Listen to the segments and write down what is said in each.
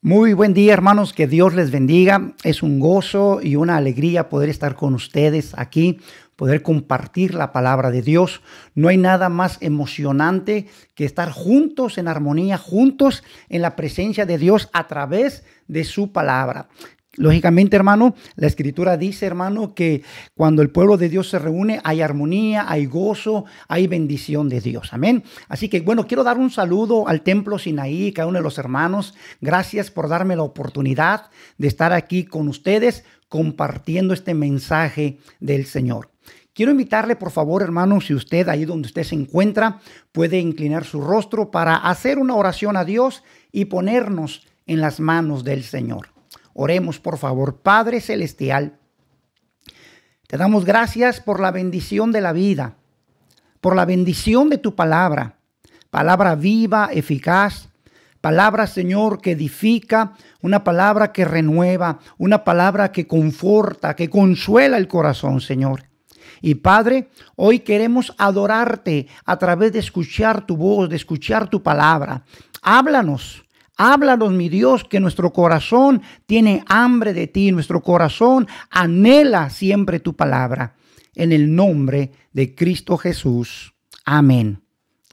Muy buen día hermanos, que Dios les bendiga. Es un gozo y una alegría poder estar con ustedes aquí, poder compartir la palabra de Dios. No hay nada más emocionante que estar juntos en armonía, juntos en la presencia de Dios a través de su palabra. Lógicamente, hermano, la escritura dice, hermano, que cuando el pueblo de Dios se reúne hay armonía, hay gozo, hay bendición de Dios. Amén. Así que, bueno, quiero dar un saludo al templo Sinaí, cada uno de los hermanos. Gracias por darme la oportunidad de estar aquí con ustedes compartiendo este mensaje del Señor. Quiero invitarle, por favor, hermano, si usted ahí donde usted se encuentra puede inclinar su rostro para hacer una oración a Dios y ponernos en las manos del Señor. Oremos, por favor. Padre Celestial, te damos gracias por la bendición de la vida, por la bendición de tu palabra, palabra viva, eficaz, palabra, Señor, que edifica, una palabra que renueva, una palabra que conforta, que consuela el corazón, Señor. Y Padre, hoy queremos adorarte a través de escuchar tu voz, de escuchar tu palabra. Háblanos. Háblanos, mi Dios, que nuestro corazón tiene hambre de ti, nuestro corazón anhela siempre tu palabra. En el nombre de Cristo Jesús. Amén.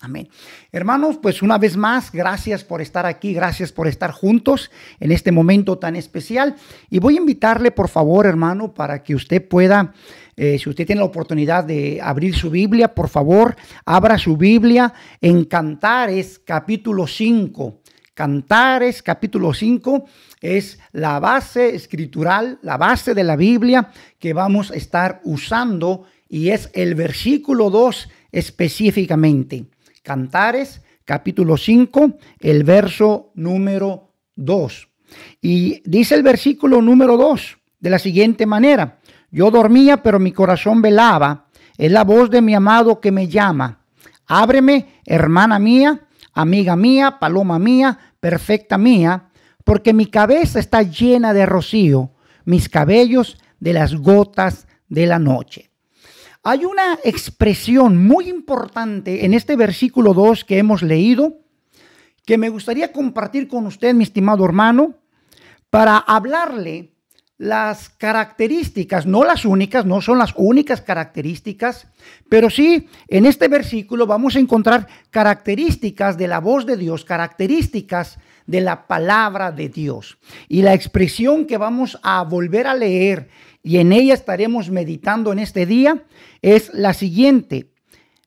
Amén. Hermanos, pues una vez más, gracias por estar aquí, gracias por estar juntos en este momento tan especial. Y voy a invitarle, por favor, hermano, para que usted pueda, eh, si usted tiene la oportunidad de abrir su Biblia, por favor, abra su Biblia en Cantares capítulo 5. Cantares capítulo 5 es la base escritural, la base de la Biblia que vamos a estar usando y es el versículo 2 específicamente. Cantares capítulo 5, el verso número 2. Y dice el versículo número 2 de la siguiente manera, yo dormía pero mi corazón velaba, es la voz de mi amado que me llama. Ábreme, hermana mía, amiga mía, paloma mía, perfecta mía, porque mi cabeza está llena de rocío, mis cabellos de las gotas de la noche. Hay una expresión muy importante en este versículo 2 que hemos leído que me gustaría compartir con usted, mi estimado hermano, para hablarle las características, no las únicas, no son las únicas características, pero sí en este versículo vamos a encontrar características de la voz de Dios, características de la palabra de Dios. Y la expresión que vamos a volver a leer y en ella estaremos meditando en este día es la siguiente.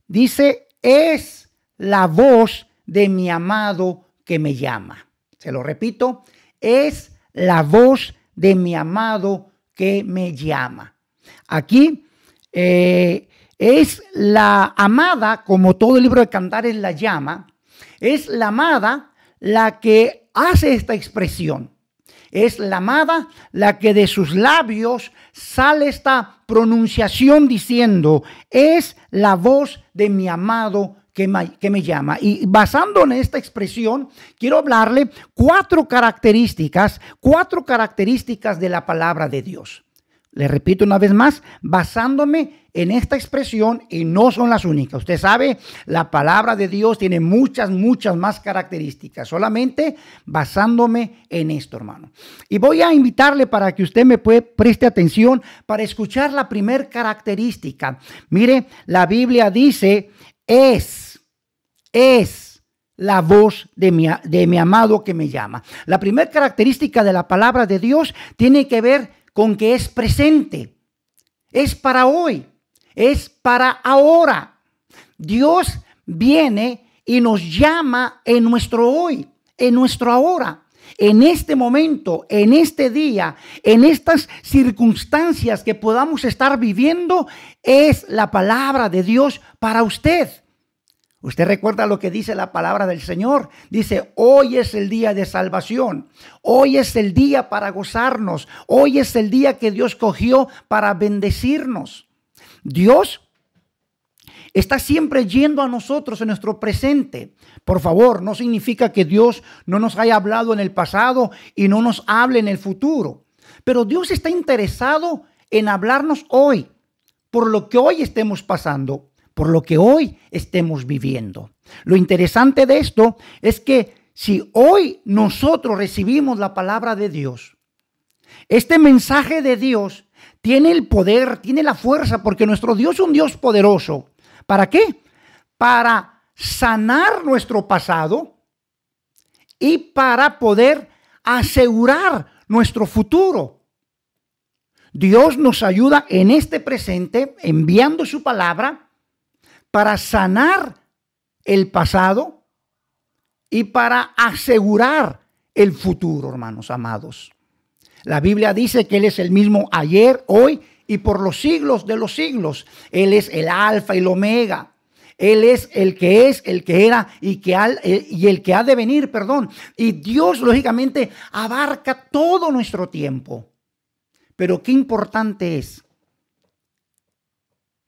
Dice, es la voz de mi amado que me llama. Se lo repito, es la voz de mi amado que me llama. Aquí eh, es la amada, como todo el libro de Cantares la llama, es la amada la que hace esta expresión. Es la amada la que de sus labios sale esta pronunciación diciendo, es la voz de mi amado que me, llama. Y basando en esta expresión, quiero hablarle cuatro características, cuatro características de la palabra de Dios. Le repito una vez más, basándome en esta expresión y no son las únicas. Usted sabe, la palabra de Dios tiene muchas, muchas más características, solamente basándome en esto, hermano. Y voy a invitarle para que usted me preste atención para escuchar la primera característica. Mire, la Biblia dice, es es la voz de mi, de mi amado que me llama. La primera característica de la palabra de Dios tiene que ver con que es presente. Es para hoy. Es para ahora. Dios viene y nos llama en nuestro hoy, en nuestro ahora en este momento, en este día, en estas circunstancias que podamos estar viviendo, es la palabra de Dios para usted. Usted recuerda lo que dice la palabra del Señor. Dice, hoy es el día de salvación. Hoy es el día para gozarnos. Hoy es el día que Dios cogió para bendecirnos. Dios está siempre yendo a nosotros en nuestro presente. Por favor, no significa que Dios no nos haya hablado en el pasado y no nos hable en el futuro. Pero Dios está interesado en hablarnos hoy, por lo que hoy estemos pasando por lo que hoy estemos viviendo. Lo interesante de esto es que si hoy nosotros recibimos la palabra de Dios, este mensaje de Dios tiene el poder, tiene la fuerza, porque nuestro Dios es un Dios poderoso. ¿Para qué? Para sanar nuestro pasado y para poder asegurar nuestro futuro. Dios nos ayuda en este presente enviando su palabra para sanar el pasado y para asegurar el futuro, hermanos amados. La Biblia dice que Él es el mismo ayer, hoy y por los siglos de los siglos. Él es el alfa y el omega. Él es el que es, el que era y, que eh, y el que ha de venir, perdón. Y Dios, lógicamente, abarca todo nuestro tiempo. Pero qué importante es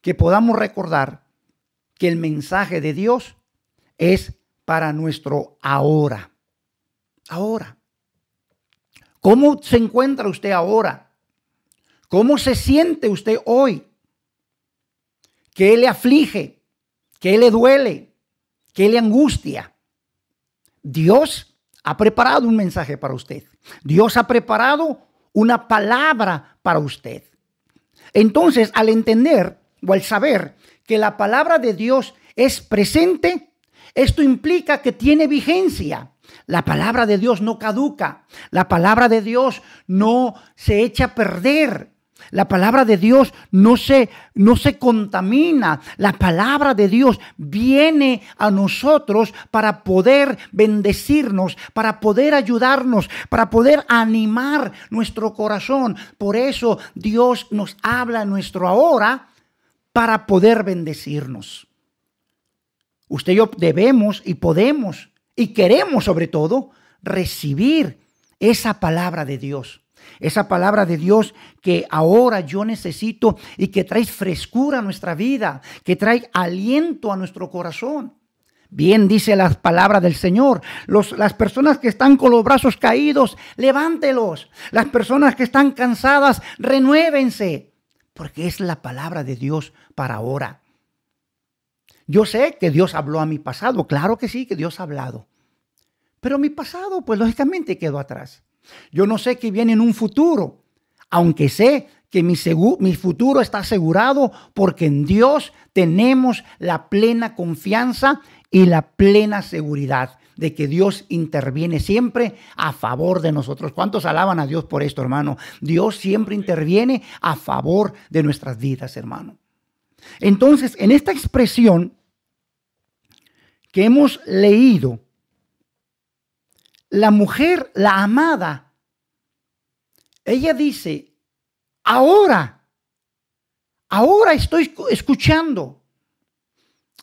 que podamos recordar que el mensaje de Dios es para nuestro ahora. Ahora. ¿Cómo se encuentra usted ahora? ¿Cómo se siente usted hoy? ¿Qué le aflige? ¿Qué le duele? ¿Qué le angustia? Dios ha preparado un mensaje para usted. Dios ha preparado una palabra para usted. Entonces, al entender o al saber que la palabra de Dios es presente, esto implica que tiene vigencia. La palabra de Dios no caduca. La palabra de Dios no se echa a perder. La palabra de Dios no se, no se contamina. La palabra de Dios viene a nosotros para poder bendecirnos, para poder ayudarnos, para poder animar nuestro corazón. Por eso Dios nos habla en nuestro ahora para poder bendecirnos. Usted y yo debemos y podemos y queremos sobre todo recibir esa palabra de Dios. Esa palabra de Dios que ahora yo necesito y que trae frescura a nuestra vida, que trae aliento a nuestro corazón. Bien dice la palabra del Señor. las personas que están con los brazos caídos, levántelos. Las personas que están cansadas, renuévense. Porque es la palabra de Dios para ahora. Yo sé que Dios habló a mi pasado, claro que sí, que Dios ha hablado. Pero mi pasado, pues lógicamente quedó atrás. Yo no sé qué viene en un futuro, aunque sé que mi, mi futuro está asegurado porque en Dios tenemos la plena confianza y la plena seguridad de que Dios interviene siempre a favor de nosotros. ¿Cuántos alaban a Dios por esto, hermano? Dios siempre interviene a favor de nuestras vidas, hermano. Entonces, en esta expresión que hemos leído, la mujer, la amada, ella dice, ahora, ahora estoy escuchando,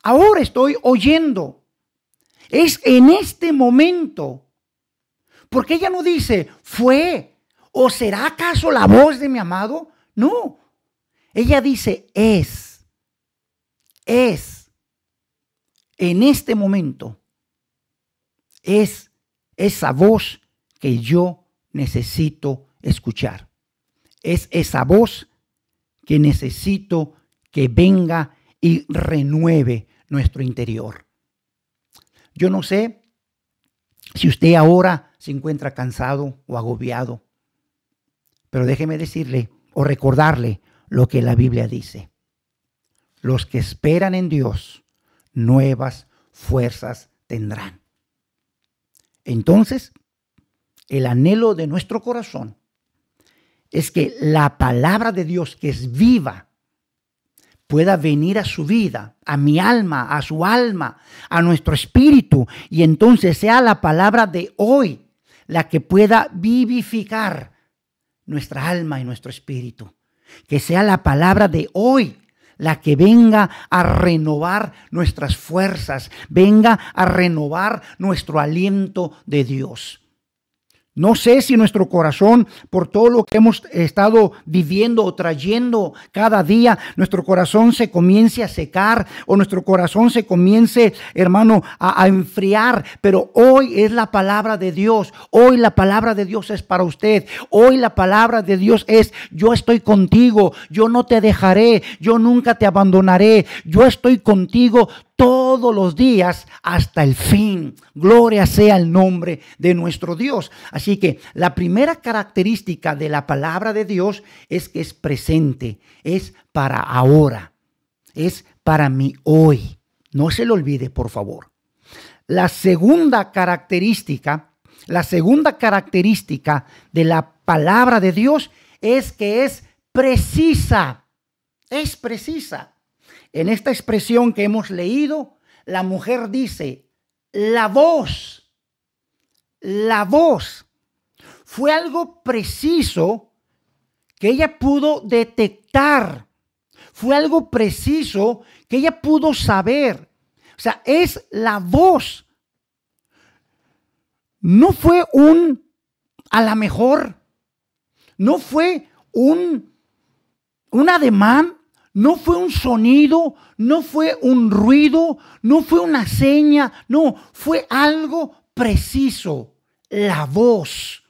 ahora estoy oyendo, es en este momento, porque ella no dice, fue o será acaso la voz de mi amado, no, ella dice, es, es en este momento es esa voz que yo necesito escuchar. Es esa voz que necesito que venga y renueve nuestro interior. Yo no sé si usted ahora se encuentra cansado o agobiado, pero déjeme decirle o recordarle lo que la Biblia dice. Los que esperan en Dios nuevas fuerzas tendrán. Entonces, el anhelo de nuestro corazón es que la palabra de Dios, que es viva, pueda venir a su vida, a mi alma, a su alma, a nuestro espíritu, y entonces sea la palabra de hoy la que pueda vivificar nuestra alma y nuestro espíritu. Que sea la palabra de hoy la que venga a renovar nuestras fuerzas, venga a renovar nuestro aliento de Dios. No sé si nuestro corazón, por todo lo que hemos estado viviendo o trayendo cada día, nuestro corazón se comience a secar o nuestro corazón se comience, hermano, a, enfriar. Pero hoy es la palabra de Dios. Hoy la palabra de Dios es para usted. Hoy la palabra de Dios es, yo estoy contigo, yo no te dejaré, yo nunca te abandonaré, yo estoy contigo todos los días hasta el fin. Gloria sea el nombre de nuestro Dios. Así que la primera característica de la palabra de Dios es que es presente, es para ahora, es para mí hoy. No se lo olvide, por favor. La segunda característica, la segunda característica de la palabra de Dios es que es precisa. Es precisa. En esta expresión que hemos leído, la mujer dice, la voz, la voz. Fue algo preciso que ella pudo detectar. Fue algo preciso que ella pudo saber. O sea, es la voz. No fue un, a la mejor, no fue un, un ademán, no fue un sonido, no fue un ruido, no fue una seña, no, fue algo preciso, la voz.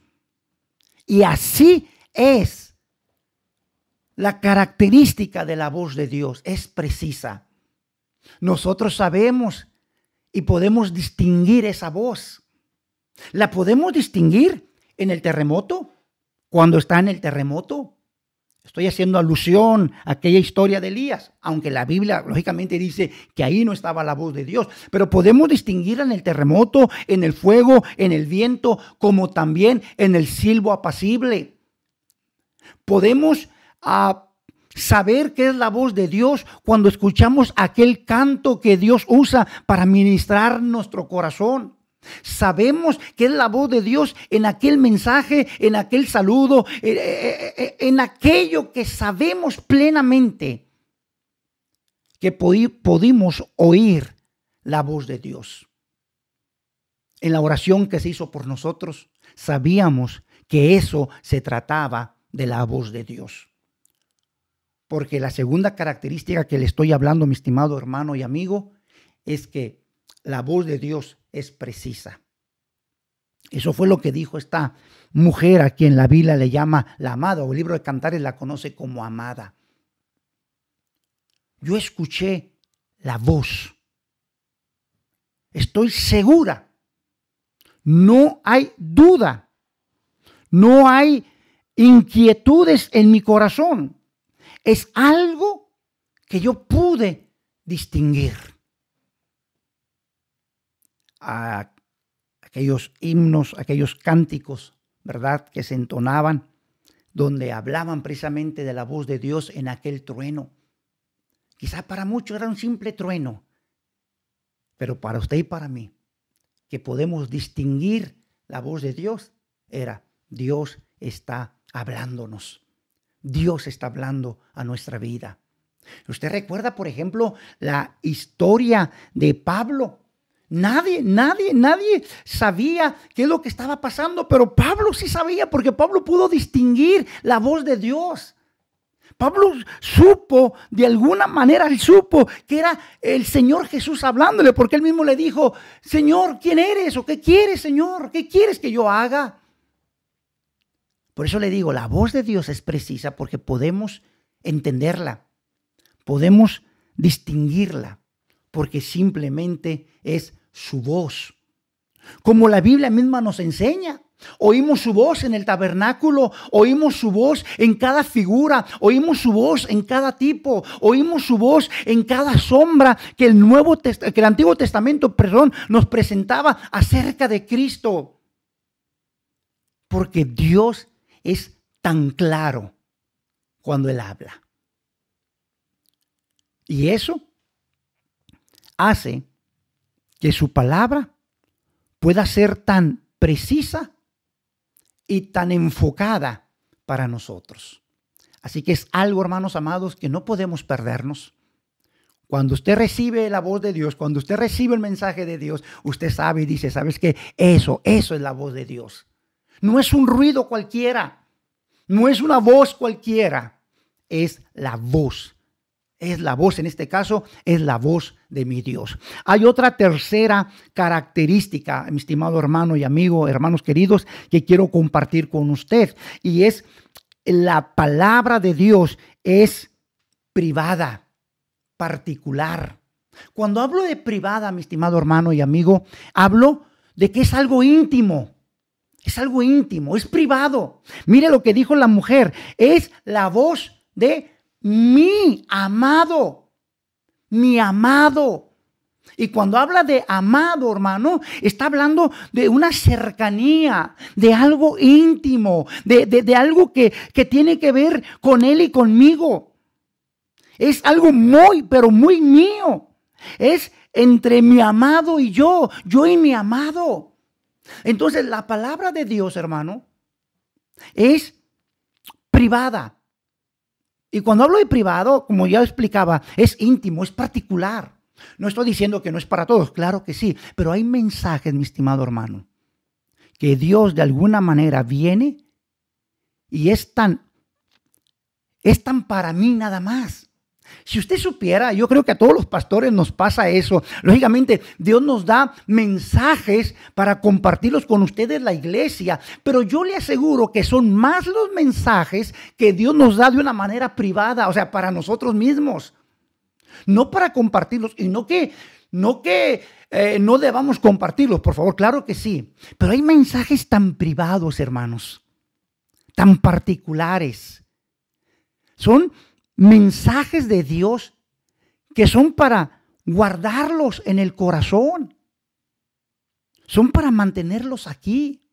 Y así es la característica de la voz de Dios, es precisa. Nosotros sabemos y podemos distinguir esa voz. La podemos distinguir en el terremoto, cuando está en el terremoto. Estoy haciendo alusión a aquella historia de Elías, aunque la Biblia lógicamente dice que ahí no estaba la voz de Dios, pero podemos distinguir en el terremoto, en el fuego, en el viento, como también en el silbo apacible. Podemos ah, saber qué es la voz de Dios cuando escuchamos aquel canto que Dios usa para ministrar nuestro corazón. Sabemos que es la voz de Dios en aquel mensaje, en aquel saludo, eh, eh, eh, en aquello que sabemos plenamente que pudimos oír la voz de Dios. En la oración que se hizo por nosotros, sabíamos que eso se trataba de la voz de Dios. Porque la segunda característica que le estoy hablando, mi estimado hermano y amigo, es que la voz de Dios es precisa. Eso fue lo que dijo esta mujer a quien la Biblia le llama la amada, o el libro de Cantares la conoce como amada. Yo escuché la voz. Estoy segura. No hay duda. No hay inquietudes en mi corazón. Es algo que yo pude distinguir a aquellos himnos, aquellos cánticos, ¿verdad?, que se entonaban, donde hablaban precisamente de la voz de Dios en aquel trueno. Quizá para muchos era un simple trueno, pero para usted y para mí, que podemos distinguir la voz de Dios, era Dios está hablándonos. Dios está hablando a nuestra vida. Usted recuerda, por ejemplo, la historia de Pablo Nadie, nadie, nadie sabía qué es lo que estaba pasando, pero Pablo sí sabía porque Pablo pudo distinguir la voz de Dios. Pablo supo, de alguna manera, él supo que era el Señor Jesús hablándole, porque él mismo le dijo, Señor, ¿quién eres? ¿O qué quieres, Señor? ¿Qué quieres que yo haga? Por eso le digo, la voz de Dios es precisa porque podemos entenderla, podemos distinguirla, porque simplemente es su voz. Como la Biblia misma nos enseña. Oímos su voz en el tabernáculo, oímos su voz en cada figura, oímos su voz en cada tipo, oímos su voz en cada sombra que el Nuevo que el Antiguo Testamento, perdón, nos presentaba acerca de Cristo. Porque Dios es tan claro cuando él habla. Y eso hace que su palabra pueda ser tan precisa y tan enfocada para nosotros. Así que es algo, hermanos amados, que no podemos perdernos. Cuando usted recibe la voz de Dios, cuando usted recibe el mensaje de Dios, usted sabe y dice, ¿sabes qué? Eso, eso es la voz de Dios. No es un ruido cualquiera, no es una voz cualquiera, es la voz es la voz, en este caso, es la voz de mi Dios. Hay otra tercera característica, mi estimado hermano y amigo, hermanos queridos, que quiero compartir con usted, y es la palabra de Dios es privada, particular. Cuando hablo de privada, mi estimado hermano y amigo, hablo de que es algo íntimo. Es algo íntimo, es privado. Mire lo que dijo la mujer, es la voz de mi amado, mi amado. Y cuando habla de amado, hermano, está hablando de una cercanía, de algo íntimo, de, algo que, que tiene que ver con él y conmigo. Es algo muy, pero muy mío. Es entre mi amado y yo, yo y mi amado. Entonces la palabra de Dios, hermano, es privada. Y cuando hablo de privado, como ya explicaba, es íntimo, es particular. No estoy diciendo que no es para todos, claro que sí, pero hay mensajes, mi estimado hermano, que Dios de alguna manera viene y es tan, es tan para mí nada más. Si usted supiera, yo creo que a todos los pastores nos pasa eso. Lógicamente, Dios nos da mensajes para compartirlos con ustedes la iglesia, pero yo le aseguro que son más los mensajes que Dios nos da de una manera privada, o sea, para nosotros mismos no para compartirlos y no que no que eh, no debamos compartirlos, por favor, claro que sí, pero hay mensajes tan privados, hermanos, tan particulares. Son mensajes de Dios que son para guardarlos en el corazón. Son para mantenerlos aquí.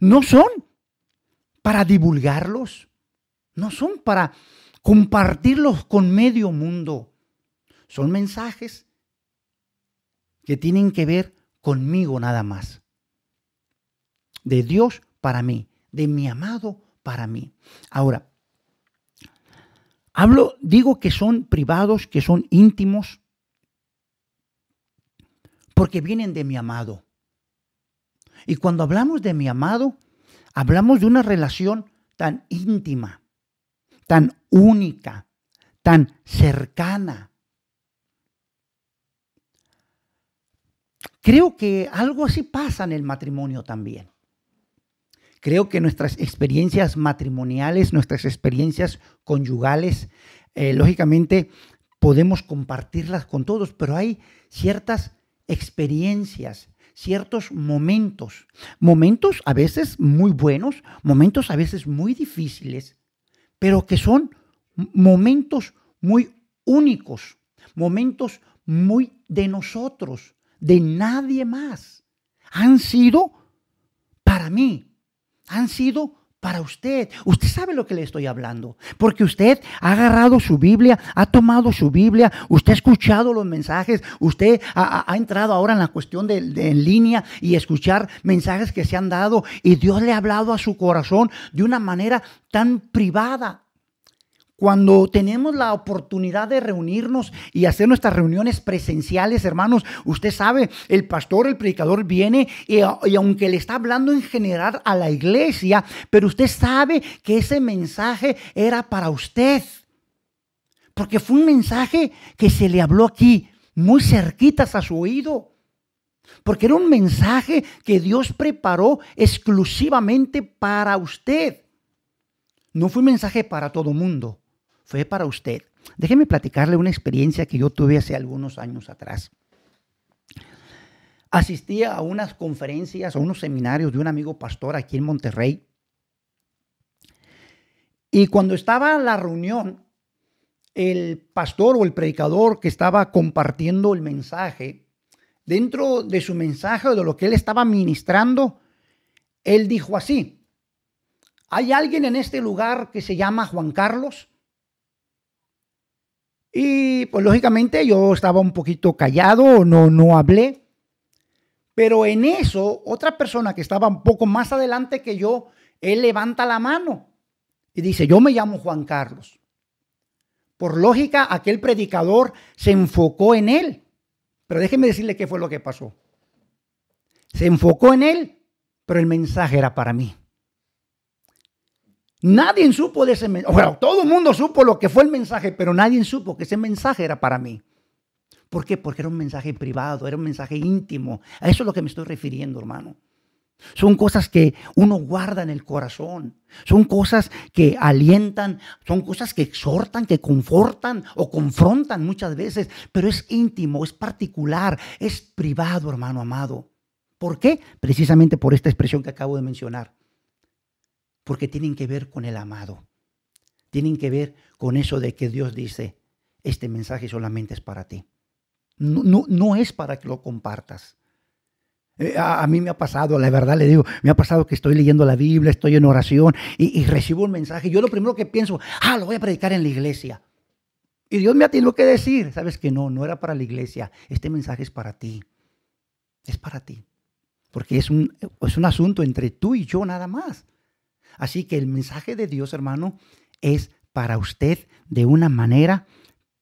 No son para divulgarlos. No son para compartirlos con medio mundo. Son mensajes que tienen que ver conmigo nada más. De Dios para mí, de mi amado para mí. Ahora, hablo, digo que son privados, que son íntimos, porque vienen de mi amado. Y cuando hablamos de mi amado, hablamos de una relación tan íntima, tan única, tan cercana. Creo que algo así pasa en el matrimonio también. Creo que nuestras experiencias matrimoniales, nuestras experiencias conyugales, eh, lógicamente podemos compartirlas con todos, pero hay ciertas experiencias, ciertos momentos, momentos a veces muy buenos, momentos a veces muy difíciles, pero que son momentos muy únicos, momentos muy de nosotros, de nadie más. Han sido para mí, han sido para usted. Usted sabe lo que le estoy hablando, porque usted ha agarrado su Biblia, ha tomado su Biblia, usted ha escuchado los mensajes, usted ha, entrado ahora en la cuestión de, de, en línea y escuchar mensajes que se han dado y Dios le ha hablado a su corazón de una manera tan privada, cuando tenemos la oportunidad de reunirnos y hacer nuestras reuniones presenciales, hermanos, usted sabe, el pastor, el predicador viene y, aunque le está hablando en general a la iglesia, pero usted sabe que ese mensaje era para usted. Porque fue un mensaje que se le habló aquí, muy cerquitas a su oído. Porque era un mensaje que Dios preparó exclusivamente para usted. No fue un mensaje para todo mundo fue para usted. Déjeme platicarle una experiencia que yo tuve hace algunos años atrás. Asistía a unas conferencias, a unos seminarios de un amigo pastor aquí en Monterrey. Y cuando estaba la reunión, el pastor o el predicador que estaba compartiendo el mensaje, dentro de su mensaje o de lo que él estaba ministrando, él dijo así, ¿hay alguien en este lugar que se llama Juan Carlos? Y pues lógicamente yo estaba un poquito callado, no, no hablé. Pero en eso, otra persona que estaba un poco más adelante que yo, él levanta la mano y dice, yo me llamo Juan Carlos. Por lógica, aquel predicador se enfocó en él. Pero déjeme decirle qué fue lo que pasó. Se enfocó en él, pero el mensaje era para mí. Nadie supo de ese mensaje. Todo el mundo supo lo que fue el mensaje, pero nadie supo que ese mensaje era para mí. ¿Por qué? Porque era un mensaje privado, era un mensaje íntimo. A eso es lo que me estoy refiriendo, hermano. Son cosas que uno guarda en el corazón. Son cosas que alientan, son cosas que exhortan, que confortan o confrontan muchas veces, pero es íntimo, es particular, es privado, hermano amado. ¿Por qué? Precisamente por esta expresión que acabo de mencionar. Porque tienen que ver con el amado. Tienen que ver con eso de que Dios dice, este mensaje solamente es para ti. No, no, es para que lo compartas. Eh, a, mí me ha pasado, la verdad le digo, me ha pasado que estoy leyendo la Biblia, estoy en oración y, recibo un mensaje. Yo lo primero que pienso, ah, lo voy a predicar en la iglesia. Y Dios me ha tenido que decir, sabes que no, no era para la iglesia, este mensaje es para ti. Es para ti. Porque es un, es un asunto entre tú y yo nada más. Así que el mensaje de Dios, hermano, es para usted de una manera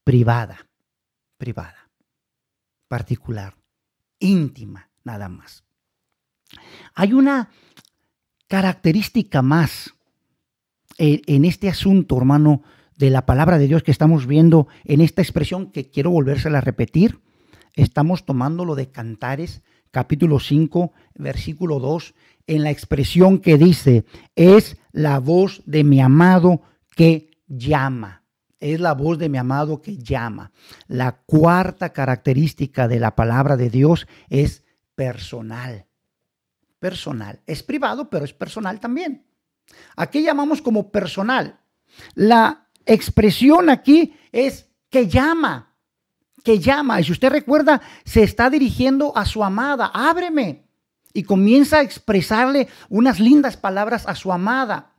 privada, privada, particular, íntima nada más. Hay una característica más en, este asunto, hermano, de la palabra de Dios que estamos viendo en esta expresión que quiero volvérsela a repetir. Estamos tomando lo de Cantares, capítulo 5, versículo 2, en la expresión que dice, es la voz de mi amado que llama. Es la voz de mi amado que llama. La cuarta característica de la palabra de Dios es personal. Personal. Es privado, pero es personal también. Aquí llamamos como personal. La expresión aquí es que llama, que llama. Y si usted recuerda, se está dirigiendo a su amada, ábreme. Y comienza a expresarle unas lindas palabras a su amada.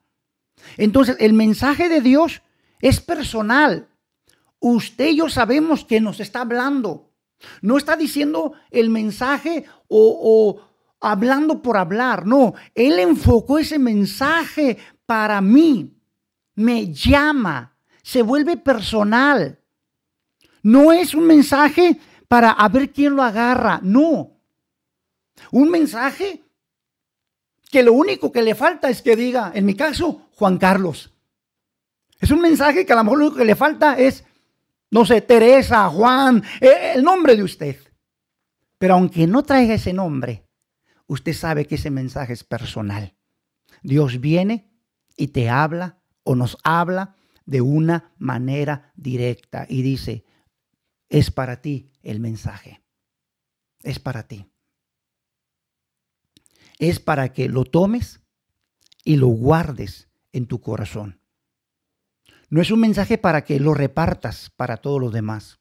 Entonces, el mensaje de Dios es personal. Usted y yo sabemos que nos está hablando. No está diciendo el mensaje o, hablando por hablar. No, Él enfocó ese mensaje para mí. Me llama, se vuelve personal. No es un mensaje para a ver quién lo agarra. No. Un mensaje que lo único que le falta es que diga, en mi caso, Juan Carlos. Es un mensaje que a lo mejor lo único que le falta es no sé, Teresa, Juan, eh, el nombre de usted. Pero aunque no traiga ese nombre, usted sabe que ese mensaje es personal. Dios viene y te habla o nos habla de una manera directa y dice, es para ti el mensaje. Es para ti. Es para que lo tomes y lo guardes en tu corazón. No es un mensaje para que lo repartas para todos los demás.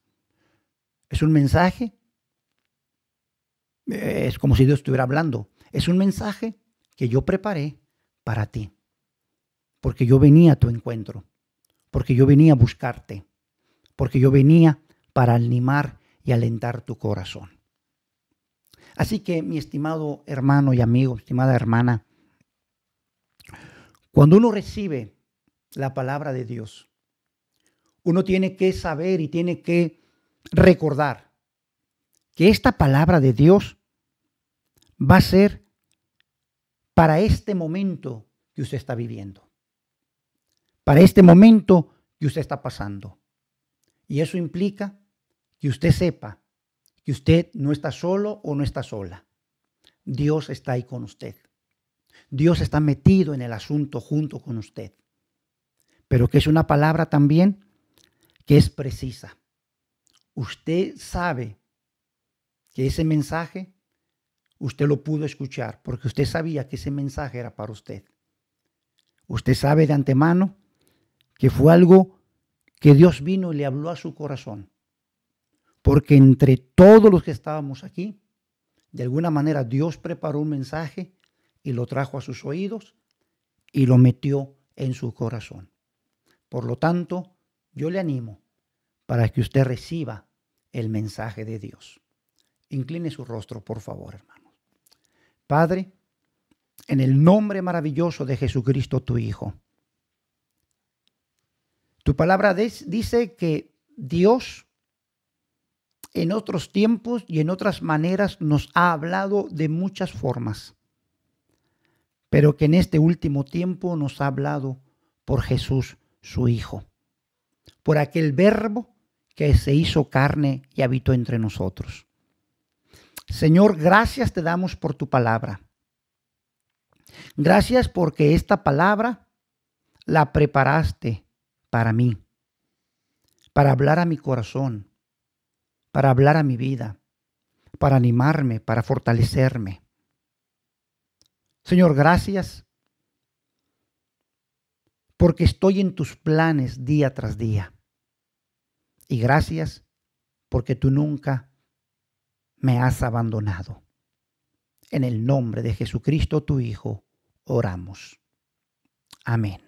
Es un mensaje, es como si Dios estuviera hablando. Es un mensaje que yo preparé para ti. Porque yo venía a tu encuentro. Porque yo venía a buscarte. Porque yo venía para animar y alentar tu corazón. Así que, mi estimado hermano y amigo, estimada hermana, cuando uno recibe la palabra de Dios. Uno tiene que saber y tiene que recordar que esta palabra de Dios va a ser para este momento que usted está viviendo, para este momento que usted está pasando. Y eso implica que usted sepa que usted no está solo o no está sola. Dios está ahí con usted. Dios está metido en el asunto junto con usted pero que es una palabra también que es precisa. Usted sabe que ese mensaje usted lo pudo escuchar porque usted sabía que ese mensaje era para usted. Usted sabe de antemano que fue algo que Dios vino y le habló a su corazón. Porque entre todos los que estábamos aquí, de alguna manera Dios preparó un mensaje y lo trajo a sus oídos y lo metió en su corazón. Por lo tanto, yo le animo para que usted reciba el mensaje de Dios. Incline su rostro, por favor, hermanos. Padre, en el nombre maravilloso de Jesucristo, tu Hijo. Tu palabra dice que Dios en otros tiempos y en otras maneras nos ha hablado de muchas formas, pero que en este último tiempo nos ha hablado por Jesús su Hijo, por aquel verbo que se hizo carne y habitó entre nosotros. Señor, gracias te damos por tu palabra. Gracias porque esta palabra la preparaste para mí, para hablar a mi corazón, para hablar a mi vida, para animarme, para fortalecerme. Señor, gracias porque estoy en tus planes día tras día. Y gracias porque tú nunca me has abandonado. En el nombre de Jesucristo, tu Hijo, oramos. Amén.